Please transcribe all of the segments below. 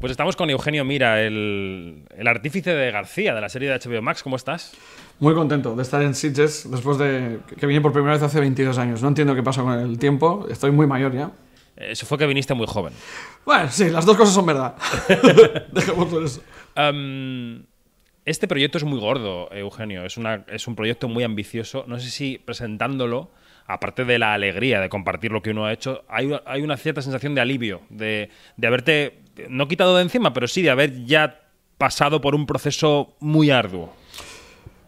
Pues estamos con Eugenio Mira, el, el artífice de García, de la serie de HBO Max. ¿Cómo estás? Muy contento de estar en Sitges después de que vine por primera vez hace 22 años. No entiendo qué pasa con el tiempo, estoy muy mayor ya. Eso fue que viniste muy joven. Bueno, sí, las dos cosas son verdad. Dejemos por eso. Um, este proyecto es muy gordo, Eugenio. Es, una, es un proyecto muy ambicioso. No sé si presentándolo, aparte de la alegría de compartir lo que uno ha hecho, hay, hay una cierta sensación de alivio, de, de haberte, no quitado de encima, pero sí de haber ya pasado por un proceso muy arduo.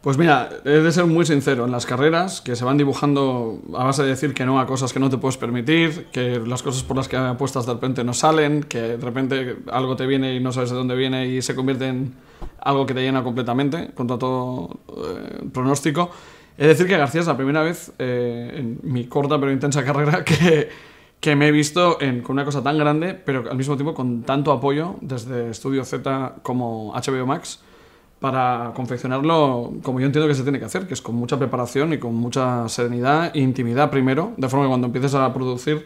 Pues mira, he de ser muy sincero, en las carreras que se van dibujando a base de decir que no a cosas que no te puedes permitir, que las cosas por las que apuestas de repente no salen, que de repente algo te viene y no sabes de dónde viene y se convierte en algo que te llena completamente, contra todo eh, pronóstico. He de decir que García es la primera vez eh, en mi corta pero intensa carrera que, que me he visto en, con una cosa tan grande, pero al mismo tiempo con tanto apoyo desde Studio Z como HBO Max para confeccionarlo como yo entiendo que se tiene que hacer, que es con mucha preparación y con mucha serenidad e intimidad primero, de forma que cuando empieces a producir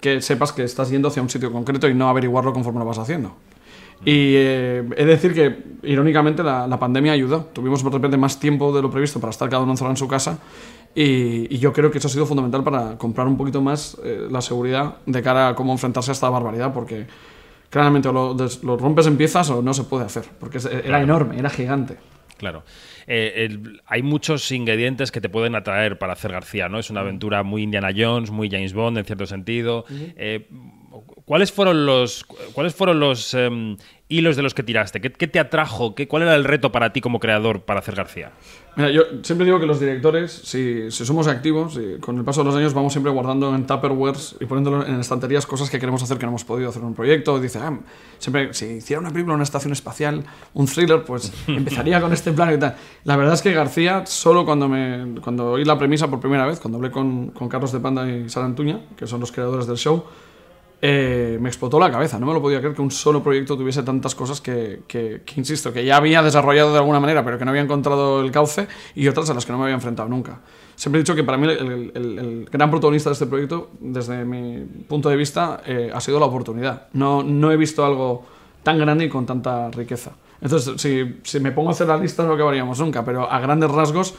que sepas que estás yendo hacia un sitio concreto y no averiguarlo conforme lo vas haciendo. Y eh, he de decir que, irónicamente, la, la, pandemia ayudó. Tuvimos de repente más tiempo de lo previsto para estar cada uno encerrado en su casa. Y, y yo creo que eso ha sido fundamental para comprar un poquito más eh, la seguridad de cara a cómo enfrentarse a esta barbaridad, porque claramente o lo, lo, rompes en piezas o no se puede hacer, porque era claro. enorme, era gigante. Claro. Eh, el, hay muchos ingredientes que te pueden atraer para hacer García, ¿no? Es una aventura muy Indiana Jones, muy James Bond en cierto sentido. Uh -huh. eh, ¿Cuáles fueron los, cuáles fueron los um, hilos de los que tiraste? ¿Qué, qué te atrajo? ¿Qué, ¿Cuál era el reto para ti como creador para hacer García? Mira, yo siempre digo que los directores, si, si somos activos, si con el paso de los años vamos siempre guardando en tupperwares y poniéndolo en estanterías cosas que queremos hacer que no hemos podido hacer en un proyecto. Dice, ah, siempre, si hiciera una película, una estación espacial, un thriller, pues empezaría con este plan y tal. La verdad es que García, solo cuando, me, cuando oí la premisa por primera vez, cuando hablé con, con Carlos de Panda y Sara Antuña, que son los creadores del show, eh, me explotó la cabeza. No me lo podía creer que un solo proyecto tuviese tantas cosas que, que, insisto, que ya había desarrollado de alguna manera, pero que no había encontrado el cauce y otras a las que no me había enfrentado nunca. Siempre he dicho que para mí el gran protagonista de este proyecto, desde mi punto de vista, eh, ha sido la oportunidad. No, no he visto algo tan grande y con tanta riqueza. Entonces, si, si me pongo a hacer la lista, no acabaríamos nunca, pero a grandes rasgos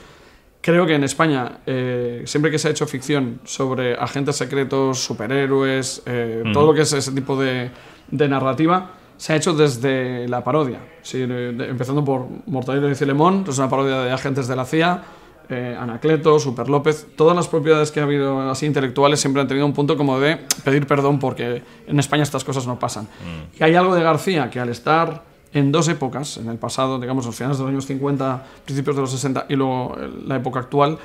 creo que en España, eh, siempre que se ha hecho ficción sobre agentes secretos, superhéroes, eh, todo lo que es ese tipo de, de, narrativa, se ha hecho desde la parodia. Sí, de, de, empezando por Mortadelo y Filemón, es una parodia de agentes de la CIA, eh, Anacleto, Super López, todas las propiedades que ha habido así intelectuales siempre han tenido un punto como de pedir perdón porque en España estas cosas no pasan. Mm. Y hay algo de García que al estar en dos épocas, en el pasado, digamos, los finales de los años 50, principios de los 60 y luego la época actual,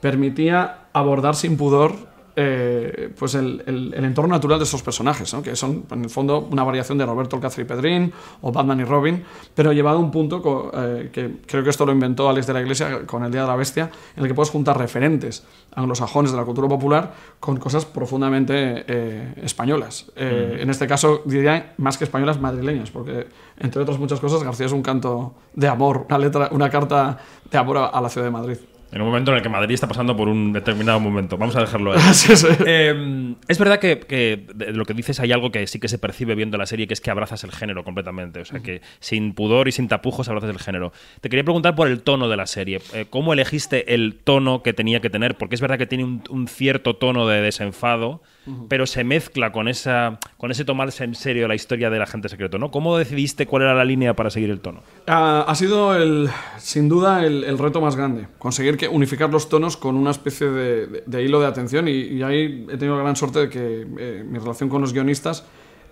permitía abordar sin pudor eh, pues el, el, el, entorno natural de esos personajes, ¿no? que son en el fondo una variación de Roberto Alcázar y Pedrín o Batman y Robin, pero llevado a un punto eh, que creo que esto lo inventó Alex de la Iglesia con el Día de la Bestia, en el que puedes juntar referentes anglosajones de la cultura popular con cosas profundamente eh, españolas. Mm. En este caso diría más que españolas, madrileñas, porque entre otras muchas cosas García es un canto de amor, una letra, una carta de amor a, a la ciudad de Madrid en un momento en el que Madrid está pasando por un determinado momento. Vamos a dejarlo ahí. sí, sí. Eh, es verdad que, que, de lo que dices hay algo que sí que se percibe viendo la serie, que es que abrazas el género completamente. O sea, que sin pudor y sin tapujos abrazas el género. Te quería preguntar por el tono de la serie. Eh, ¿Cómo elegiste el tono que tenía que tener? Porque es verdad que tiene un, un cierto tono de desenfado, uh -huh. pero se mezcla con, esa, con ese tomarse en serio la historia del agente secreto. ¿no? ¿Cómo decidiste cuál era la línea para seguir el tono? Uh, ha sido, el, sin duda, el, el reto más grande. Conseguir que unificar los tonos con una especie de, de, de hilo de atención y, y, ahí he tenido la gran suerte de que eh, mi relación con los guionistas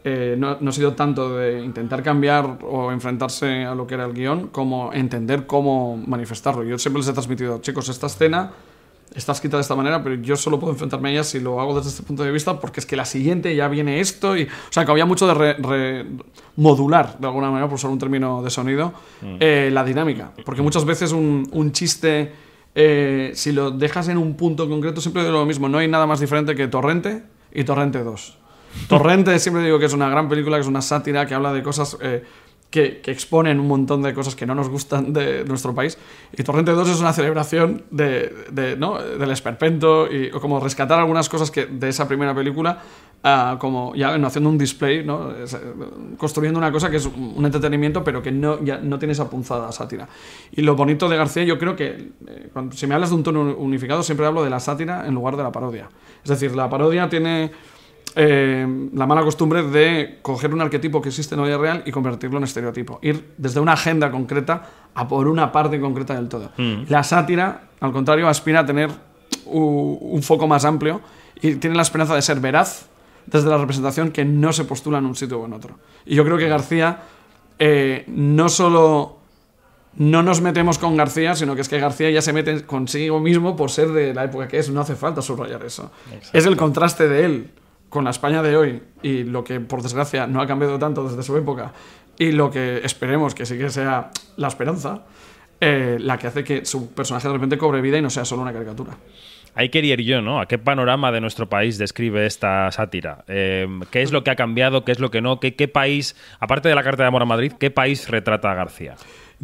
eh, no, no, ha sido tanto de intentar cambiar o enfrentarse a lo que era el guion como entender cómo manifestarlo. Yo siempre les he transmitido, chicos, esta escena está escrita de esta manera, pero yo solo puedo enfrentarme a ella si lo hago desde este punto de vista, porque es que la siguiente ya viene esto. Y, o sea, que había mucho de re, re, modular, de alguna manera, por usar un término de sonido, mm. eh, la dinámica. Porque muchas veces un, un chiste eh, si lo dejas en un punto concreto, siempre digo lo mismo. No hay nada más diferente que Torrente y Torrente 2. Torrente siempre digo que es una gran película, que es una sátira, que habla de cosas eh, que, que, exponen un montón de cosas que no nos gustan de nuestro país. Y Torrente 2 es una celebración de, de ¿no? del esperpento y como rescatar algunas cosas que, de esa primera película, uh, como ya no, haciendo un display, ¿no? Es, construyendo una cosa que es un entretenimiento, pero que no, ya no tiene esa punzada sátira. Y lo bonito de García, yo creo que eh, cuando, si me hablas de un tono unificado, siempre hablo de la sátira en lugar de la parodia. Es decir, la parodia tiene eh, la mala costumbre de coger un arquetipo que existe en la vida real y convertirlo en estereotipo. Ir desde una agenda concreta a por una parte concreta del todo. Mm. La sátira, al contrario, aspira a tener un, un foco más amplio y tiene la esperanza de ser veraz desde la representación que no se postula en un sitio o en otro. Y yo creo que García eh, no solo no nos metemos con García, sino que es que García ya se mete consigo mismo por ser de la época que es. No hace falta subrayar eso. Es el contraste de él con la España de hoy y lo que por desgracia no ha cambiado tanto desde su época y lo que esperemos que sí que sea la esperanza, eh, la que hace que su personaje de repente cobre vida y no sea solo una caricatura. Ahí quería ir yo, ¿no? ¿A qué panorama de nuestro país describe esta sátira? Eh, ¿Qué es lo que ha cambiado? ¿Qué es lo que no? ¿Qué, ¿Qué país, aparte de la Carta de Amor a Madrid, qué país retrata a García?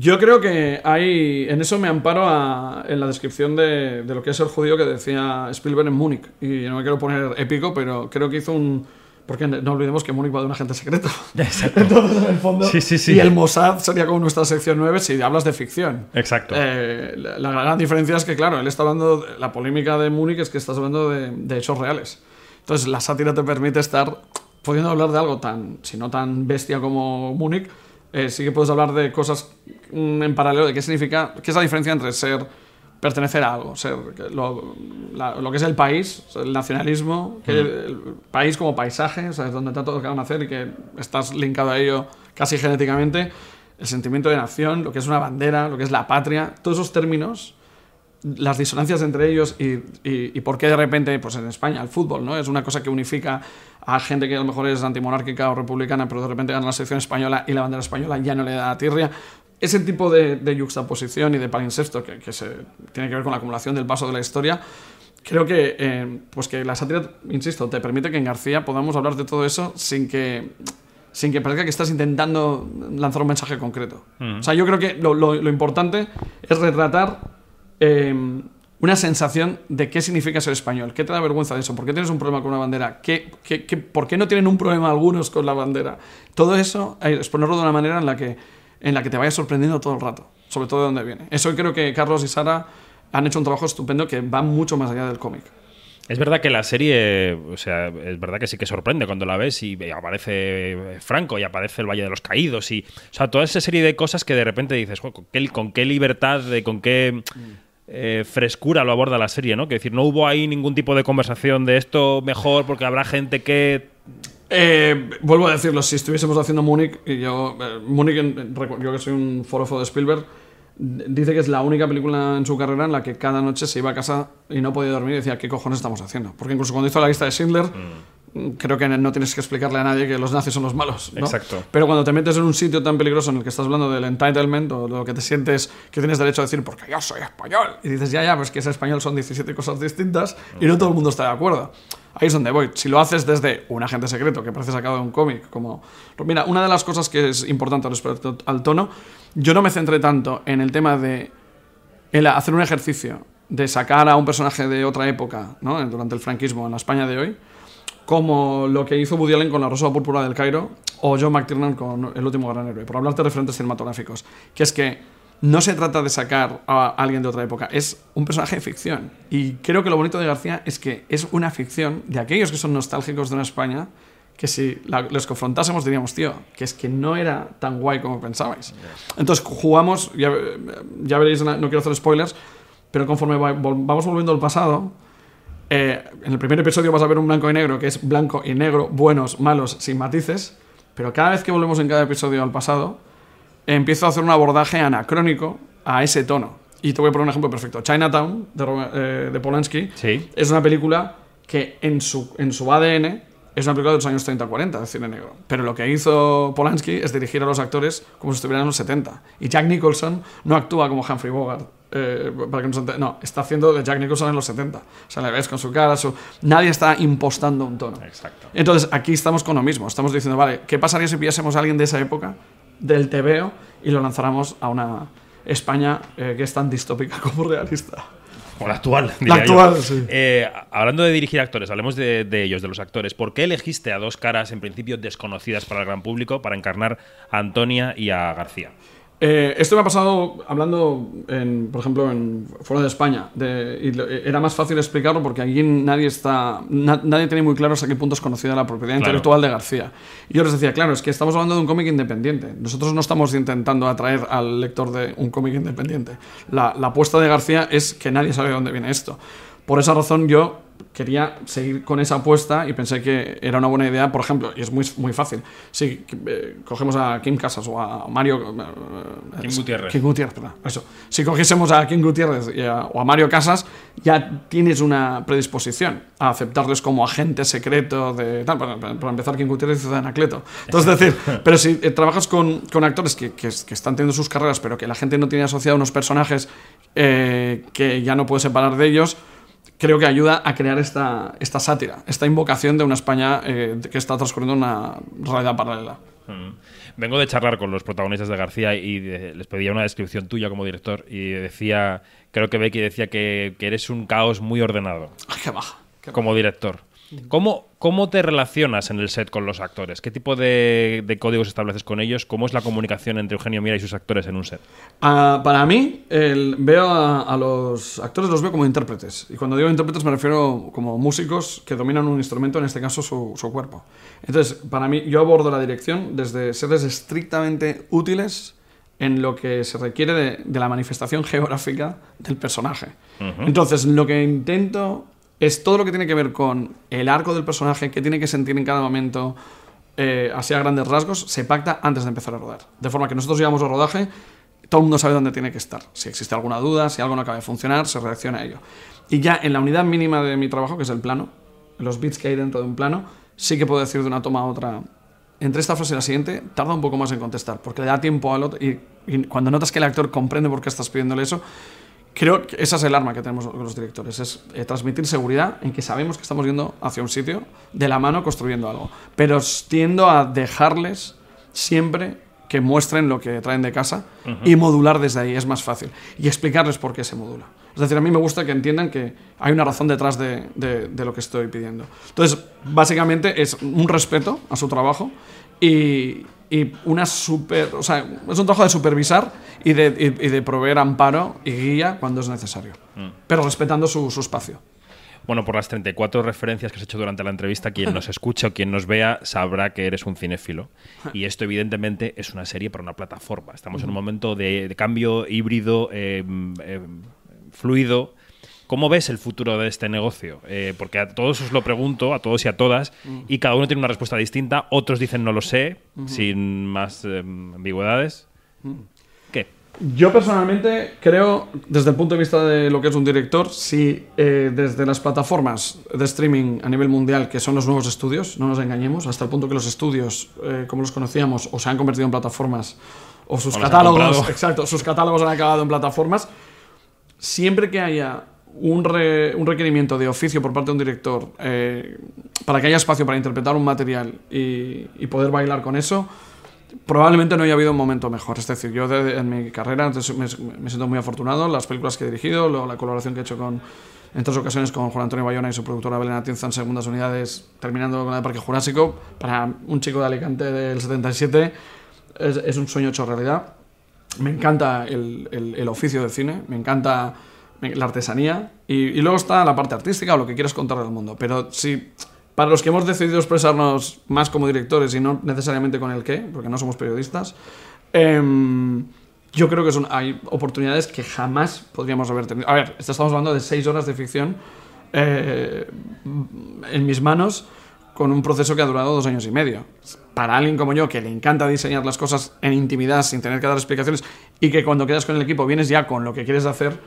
Yo creo que hay. En eso me amparo a, en la descripción de, de, lo que es el judío que decía Spielberg en Múnich. Y no me quiero poner épico, pero creo que hizo un. Porque no olvidemos que Múnich va de un agente secreto. Exacto. Entonces, en el fondo. Sí, sí, sí. Y el Mossad sería como nuestra sección 9 si hablas de ficción. Exacto. Eh, la, la, gran diferencia es que, claro, él está hablando. La polémica de Múnich es que estás hablando de, de hechos reales. Entonces, la sátira te permite estar pudiendo hablar de algo tan. Si no tan bestia como Múnich eh, sí que puedes hablar de cosas mm, en paralelo, de qué significa, qué es la diferencia entre ser, pertenecer a algo, ser lo, la, lo que es el país, el nacionalismo, que el país como paisaje, o sea, es donde te ha tocado nacer y que estás linkado a ello casi genéticamente, el sentimiento de nación, lo que es una bandera, lo que es la patria, todos esos términos las disonancias entre ellos y, y, y, por qué de repente, pues en España, el fútbol, ¿no? Es una cosa que unifica a gente que a lo mejor es antimonárquica o republicana, pero de repente gana la selección española y la bandera española ya no le da a tirria. Ese tipo de, de yuxtaposición y de palinsecto que, que se, tiene que ver con la acumulación del paso de la historia, creo que, eh, pues que la sátira, insisto, te permite que en García podamos hablar de todo eso sin que sin que parezca que estás intentando lanzar un mensaje concreto. Mm. O sea, yo creo que lo, lo, lo importante es retratar eh, una sensación de qué significa ser español. ¿Qué te da vergüenza de eso? ¿Por qué tienes un problema con una bandera? ¿Qué, qué, qué, ¿Por qué no tienen un problema algunos con la bandera? Todo eso es ponerlo de una manera en la que, en la que te vaya sorprendiendo todo el rato, sobre todo de dónde viene. Eso creo que Carlos y Sara han hecho un trabajo estupendo que va mucho más allá del cómic. Es verdad que la serie, o sea, es verdad que sí que sorprende cuando la ves y aparece Franco y aparece el Valle de los Caídos y, o sea, toda esa serie de cosas que de repente dices, ¿con qué, con qué libertad, de, con qué eh, frescura lo aborda la serie, ¿no? Que decir, no hubo ahí ningún tipo de conversación de esto mejor porque habrá gente que eh, vuelvo a decirlo, si estuviésemos haciendo Múnich, y yo, eh, Múnich, yo que soy un forofo de Spielberg, dice que es la única película en su carrera en la que cada noche se iba a casa y no podía dormir y decía, ¿qué cojones estamos haciendo? Porque incluso cuando hizo la lista de Schindler, mm. Creo que no tienes que explicarle a nadie que los nazis son los malos. ¿no? Exacto. Pero cuando te metes en un sitio tan peligroso en el que estás hablando del entitlement o lo que te sientes que tienes derecho a decir, porque yo soy español, y dices, ya, ya, pues que ese español son 17 cosas distintas y no todo el mundo está de acuerdo. Ahí es donde voy. Si lo haces desde un agente secreto que parece sacado de un cómic, como... Mira, una de las cosas que es importante respecto al tono, yo no me centré tanto en el tema de el hacer un ejercicio de sacar a un personaje de otra época, ¿no? durante el franquismo en la España de hoy, como lo que hizo Woody Allen con La Rosa Púrpura del Cairo o John McTiernan con El último gran héroe, por hablarte de referentes cinematográficos, que es que no se trata de sacar a alguien de otra época, es un personaje de ficción. Y creo que lo bonito de García es que es una ficción de aquellos que son nostálgicos de una España que si la, les confrontásemos diríamos, tío, que es que no era tan guay como pensabais. Entonces jugamos, ya, ya veréis, no quiero hacer spoilers, pero conforme va, vamos volviendo al pasado, eh, en el primer episodio vas a ver un blanco y negro, que es blanco y negro, buenos, malos, sin matices, pero cada vez que volvemos en cada episodio al pasado, empiezo a hacer un abordaje anacrónico a ese tono. Y te voy a poner un ejemplo perfecto. Chinatown, de, eh, de Polanski, sí. es una película que en su, en su ADN es una película de los años 30-40 de cine negro. Pero lo que hizo Polanski es dirigir a los actores como si estuvieran en los 70. Y Jack Nicholson no actúa como Humphrey Bogart. Eh, para que no, no, está haciendo de Jack Nicholson en los 70. O sea, le ves con su cara, su... nadie está impostando un tono. Exacto. Entonces, aquí estamos con lo mismo. Estamos diciendo, vale, ¿qué pasaría si pillásemos a alguien de esa época del TVO y lo lanzáramos a una España eh, que es tan distópica como realista. O la actual. La yo. actual, sí. Eh, hablando de dirigir actores, hablemos de, de ellos, de los actores. ¿Por qué elegiste a dos caras, en principio desconocidas para el gran público, para encarnar a Antonia y a García? Eh, esto me ha pasado hablando, en, por ejemplo, en, fuera de España. de- y lo- era más fácil explicarlo porque allí nadie está, na- nadie tiene muy claro hasta qué punto es conocida la propiedad Claro. intelectual de García. Y yo les decía, claro, es que estamos hablando de un cómic independiente. Nosotros no estamos intentando atraer al lector de un cómic independiente. La, la apuesta de García es que nadie sabe de dónde viene esto. Por esa razón yo quería seguir con esa apuesta y pensé que era una buena idea, por ejemplo, y es muy, muy fácil. Si eh, cogemos a Kim Casas o a Mario... eh, Kim Gutiérrez. Kim Gutiérrez, perdón, eso. Si cogiésemos a Kim Gutiérrez y a- o a Mario Casas, ya tienes una predisposición a aceptarles como agente secreto de tal. Para, empezar, Kim Gutiérrez hizo de Anacleto. Entonces, es decir, pero si eh, trabajas con, con actores que, que- que están teniendo sus carreras, pero que la gente no tiene asociado unos personajes eh, que ya no puede separar de ellos, creo que ayuda a crear esta, esta sátira, esta invocación de una España eh, que está transcurriendo una realidad paralela. Mm. Vengo de charlar con los protagonistas de García y de- les pedía una descripción tuya como director y decía, creo que Becky decía que, que eres un caos muy ordenado Ay, qué baja. qué como director. ¿Cómo, ¿Cómo te relacionas en el set con los actores? ¿Qué tipo de, de códigos estableces con ellos? ¿Cómo es la comunicación entre Eugenio Mira y sus actores en un set? Ah, para mí, el- veo a, a los actores los veo como intérpretes. Y cuando digo intérpretes me refiero como músicos que dominan un instrumento, en este caso su, su cuerpo. Entonces, para mí, yo abordo la dirección desde seres estrictamente útiles en lo que se requiere de, de la manifestación geográfica del personaje. Entonces, lo que intento es todo lo que tiene que ver con el arco del personaje, que tiene que sentir en cada momento, eh, así a grandes rasgos, se pacta antes de empezar a rodar. De forma que nosotros llegamos al rodaje, todo el mundo sabe dónde tiene que estar. Si existe alguna duda, si algo no acaba de funcionar, se reacciona a ello. Y ya en la unidad mínima de mi trabajo, que es el plano, los bits que hay dentro de un plano, sí que puedo decir de una toma a otra. Entre esta frase y la siguiente, tarda un poco más en contestar, porque le da tiempo al otro. Y, y cuando notas que el actor comprende por qué estás pidiéndole eso, Creo que esa es el arma que tenemos los directores, es eh, transmitir seguridad en que sabemos que estamos yendo hacia un sitio de la mano construyendo algo. Pero tiendo a dejarles siempre que muestren lo que traen de casa y modular desde ahí es más fácil. Y explicarles por qué se modula. Es decir, a mí me gusta que entiendan que hay una razón detrás de, de- de lo que estoy pidiendo. Entonces, básicamente es un respeto a su trabajo y, y una super... O sea, es un trabajo de supervisar y de, y- y de proveer amparo y guía cuando es necesario. Pero respetando su, su espacio. Bueno, por las 34 referencias que has hecho durante la entrevista, quien nos escuche o quien nos vea sabrá que eres un cinéfilo. Y esto, evidentemente, es una serie para una plataforma. Estamos en un momento de, de cambio híbrido, eh, eh, fluido. ¿Cómo ves el futuro de este negocio? Eh, porque a todos os lo pregunto, a todos y a todas, y cada uno tiene una respuesta distinta. Otros dicen no lo sé, sin más eh, ambigüedades. ¿Qué? Yo personalmente creo, desde el punto de vista de lo que es un director, si eh, desde las plataformas de streaming a nivel mundial, que son los nuevos estudios, no nos engañemos, hasta el punto que los estudios, eh, como los conocíamos, o se han convertido en plataformas, o sus O catálogos, exacto, sus catálogos han acabado en plataformas, siempre que haya un, un requerimiento de oficio por parte de un director eh, para que haya espacio para interpretar un material y, poder bailar con eso, probablemente no haya habido un momento mejor. Es decir, yo en mi carrera me, me siento muy afortunado, las películas que he dirigido, la colaboración que he hecho con, en tres ocasiones con Juan Antonio Bayona y su productora Belén Atienza en segundas unidades, terminando con de Parque Jurásico, para un chico de Alicante del 77 es, un sueño hecho realidad. Me encanta el, el- el oficio del cine, me encanta la artesanía y, y luego está la parte artística o lo que quieras contar del mundo. Pero si para los que hemos decidido expresarnos más como directores y no necesariamente con el qué, porque no somos periodistas, em, yo creo que son, hay oportunidades que jamás podríamos haber tenido. A ver, estamos hablando de seis horas de ficción eh, en mis manos con un proceso que ha durado dos años y medio. Para alguien como yo, que le encanta diseñar las cosas en intimidad sin tener que dar explicaciones y que cuando quedas con el equipo vienes ya con lo que quieres hacer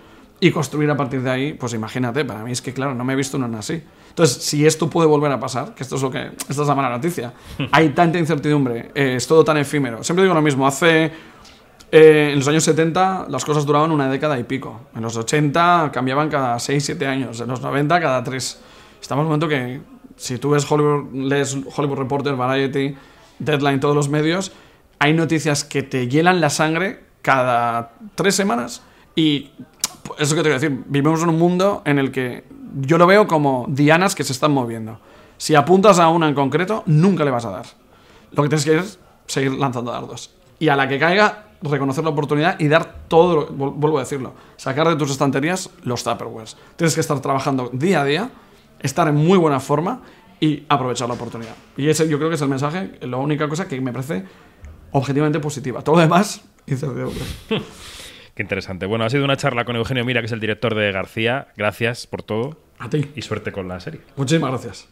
y construir a partir de ahí, pues imagínate, para mí es que claro, no me he visto una así. Entonces, si esto puede volver a pasar, que esto es lo que, esta es la mala noticia, hay tanta incertidumbre, eh, es todo tan efímero. Siempre digo lo mismo, hace eh, en los años 70 las cosas duraban una década y pico. En los 80 cambiaban cada 6, 7 años. En los 90 cada 3. Estamos en un momento que si tú ves Hollywood, lees Hollywood Reporter, Variety, Deadline, todos los medios, hay noticias que te hielan la sangre cada tres semanas y eso que te a decir, vivimos en un mundo en el que yo lo veo como dianas que se están moviendo. Si apuntas a una en concreto, nunca le vas a dar. Lo que tienes que hacer es seguir lanzando dardos. Y a la que caiga, reconocer la oportunidad y dar todo, lo- vuelvo a decirlo, sacar de tus estanterías los Tupperwares. Tienes que estar trabajando día a día, estar en muy buena forma y aprovechar la oportunidad. Y ese yo creo que es el mensaje, la única cosa que me parece objetivamente positiva. Todo lo demás, incertidumbre. Qué interesante. Bueno, ha sido una charla con Eugenio Mira, que es el director de García. Gracias por todo A ti. y suerte con la serie. Muchísimas gracias.